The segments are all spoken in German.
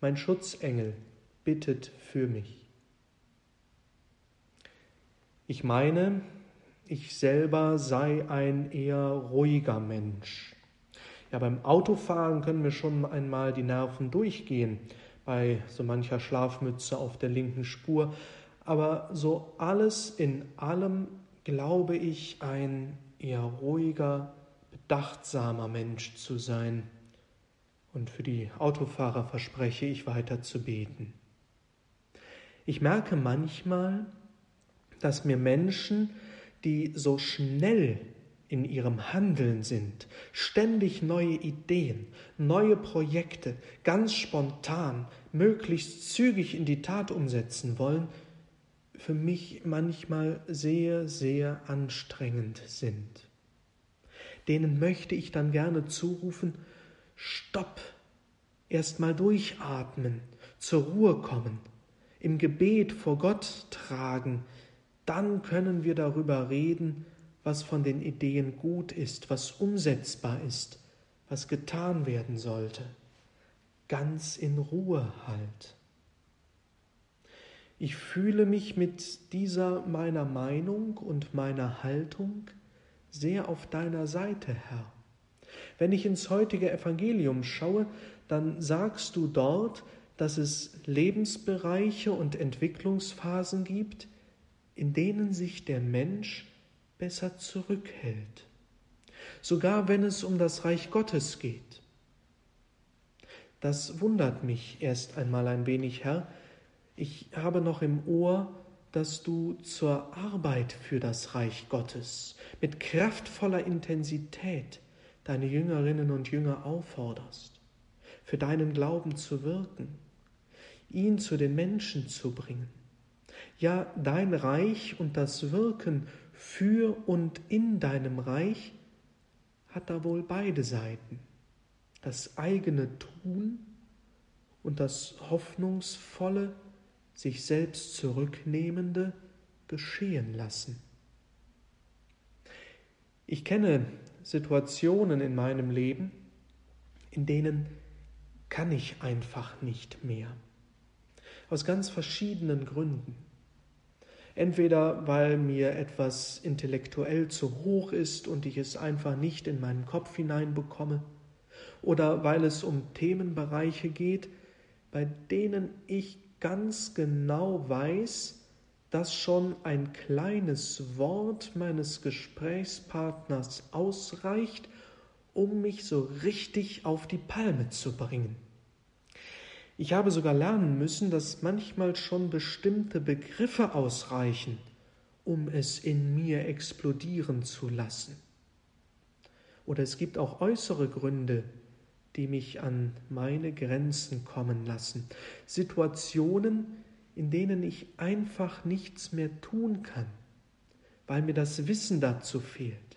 mein Schutzengel, bittet für mich. Ich meine, ich selber sei ein eher ruhiger Mensch. Ja, beim Autofahren können mir schon einmal die Nerven durchgehen, bei so mancher Schlafmütze auf der linken Spur. Aber so alles in allem glaube ich ein eher ruhiger, bedachtsamer Mensch zu sein. Und für die Autofahrer verspreche ich weiter zu beten. Ich merke manchmal, dass mir Menschen, die so schnell in ihrem Handeln sind, ständig neue Ideen, neue Projekte, ganz spontan, möglichst zügig in die Tat umsetzen wollen, für mich manchmal sehr, sehr anstrengend sind. Denen möchte ich dann gerne zurufen, Stopp, erst mal durchatmen, zur Ruhe kommen, im Gebet vor Gott tragen, dann können wir darüber reden, was von den Ideen gut ist, was umsetzbar ist, was getan werden sollte. Ganz in Ruhe halt. Ich fühle mich mit dieser meiner Meinung und meiner Haltung sehr auf deiner Seite, Herr. Wenn ich ins heutige Evangelium schaue, dann sagst du dort, dass es Lebensbereiche und Entwicklungsphasen gibt, in denen sich der Mensch besser zurückhält, sogar wenn es um das Reich Gottes geht. Das wundert mich erst einmal ein wenig, Herr. Ich habe noch im Ohr, dass du zur Arbeit für das Reich Gottes mit kraftvoller Intensität deine Jüngerinnen und Jünger aufforderst, für deinen Glauben zu wirken, ihn zu den Menschen zu bringen ja dein Reich und das Wirken für und in deinem Reich hat da wohl beide Seiten. Das eigene Tun und das hoffnungsvolle, sich selbst zurücknehmende geschehen lassen. Ich kenne Situationen in meinem Leben, in denen kann ich einfach nicht mehr. Aus ganz verschiedenen Gründen. Entweder weil mir etwas intellektuell zu hoch ist und ich es einfach nicht in meinen Kopf hineinbekomme, oder weil es um Themenbereiche geht, bei denen ich ganz genau weiß, dass schon ein kleines Wort meines Gesprächspartners ausreicht, um mich so richtig auf die Palme zu bringen. Ich habe sogar lernen müssen, dass manchmal schon bestimmte Begriffe ausreichen, um es in mir explodieren zu lassen. Oder es gibt auch äußere Gründe, die mich an meine Grenzen kommen lassen. Situationen, in denen ich einfach nichts mehr tun kann, weil mir das Wissen dazu fehlt,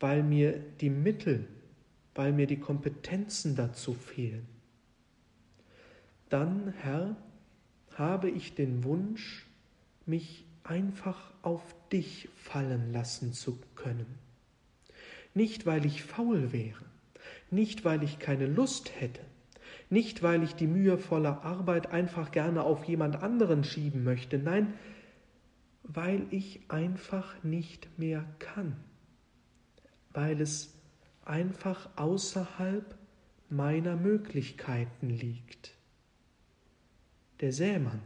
weil mir die Mittel, weil mir die Kompetenzen dazu fehlen dann, Herr, habe ich den Wunsch, mich einfach auf dich fallen lassen zu können. Nicht, weil ich faul wäre, nicht, weil ich keine Lust hätte, nicht, weil ich die mühevolle Arbeit einfach gerne auf jemand anderen schieben möchte, nein, weil ich einfach nicht mehr kann, weil es einfach außerhalb meiner Möglichkeiten liegt. Der Sämann